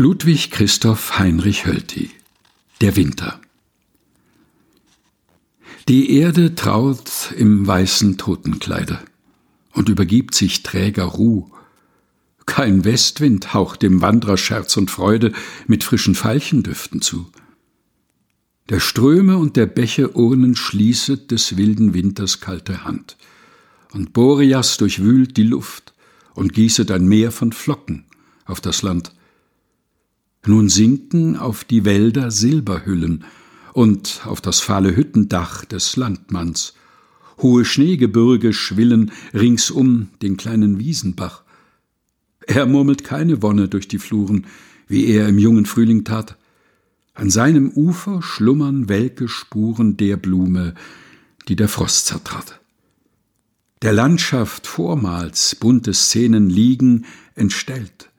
Ludwig Christoph Heinrich Hölty Der Winter Die Erde traut im weißen Totenkleide und übergibt sich träger Ruh. Kein Westwind haucht dem Wanderer Scherz und Freude mit frischen Veilchendüften zu. Der Ströme und der Bäche Urnen schließet des wilden Winters kalte Hand, und Boreas durchwühlt die Luft und gießet ein Meer von Flocken auf das Land. Nun sinken auf die Wälder Silberhüllen und auf das fahle Hüttendach des Landmanns. Hohe Schneegebirge schwillen ringsum den kleinen Wiesenbach. Er murmelt keine Wonne durch die Fluren, wie er im jungen Frühling tat. An seinem Ufer schlummern welke Spuren der Blume, die der Frost zertrat. Der Landschaft vormals bunte Szenen liegen entstellt.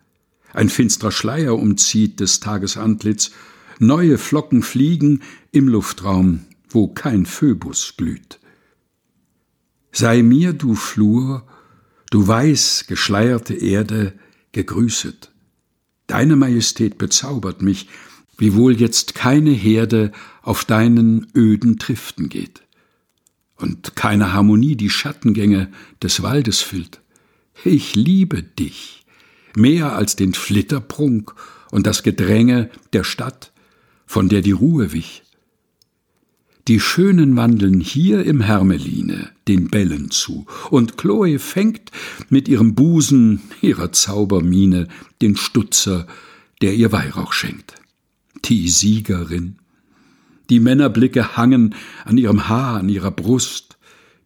Ein finstrer Schleier umzieht des Tages Antlitz, neue Flocken fliegen im Luftraum, wo kein Phöbus glüht. Sei mir, du Flur, du weiß geschleierte Erde, gegrüßet. Deine Majestät bezaubert mich, wiewohl jetzt keine Herde auf deinen öden Triften geht und keine Harmonie die Schattengänge des Waldes füllt. Ich liebe dich mehr als den Flitterprunk und das Gedränge der Stadt, von der die Ruhe wich. Die Schönen wandeln hier im Hermeline den Bällen zu, und Chloe fängt mit ihrem Busen, ihrer Zaubermine, den Stutzer, der ihr Weihrauch schenkt die Siegerin. Die Männerblicke hangen an ihrem Haar, an ihrer Brust,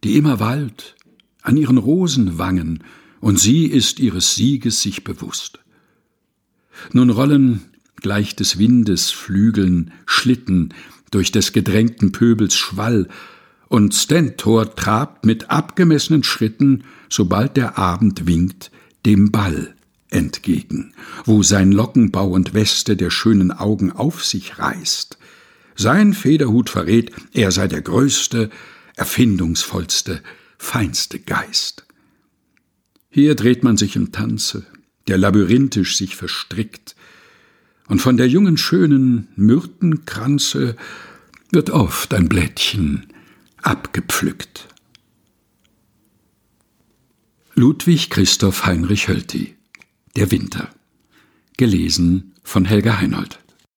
die immer wallt, an ihren Rosenwangen, und sie ist ihres Sieges sich bewusst. Nun rollen gleich des Windes Flügeln Schlitten durch des gedrängten Pöbels Schwall, und Stentor trabt mit abgemessenen Schritten, sobald der Abend winkt, dem Ball entgegen, wo sein Lockenbau und Weste der schönen Augen auf sich reißt. Sein Federhut verrät, er sei der größte, erfindungsvollste, feinste Geist. Hier dreht man sich im Tanze, der labyrinthisch sich verstrickt, und von der jungen schönen Myrtenkranze wird oft ein Blättchen abgepflückt. Ludwig Christoph Heinrich Hölty der Winter. Gelesen von Helga Heinold.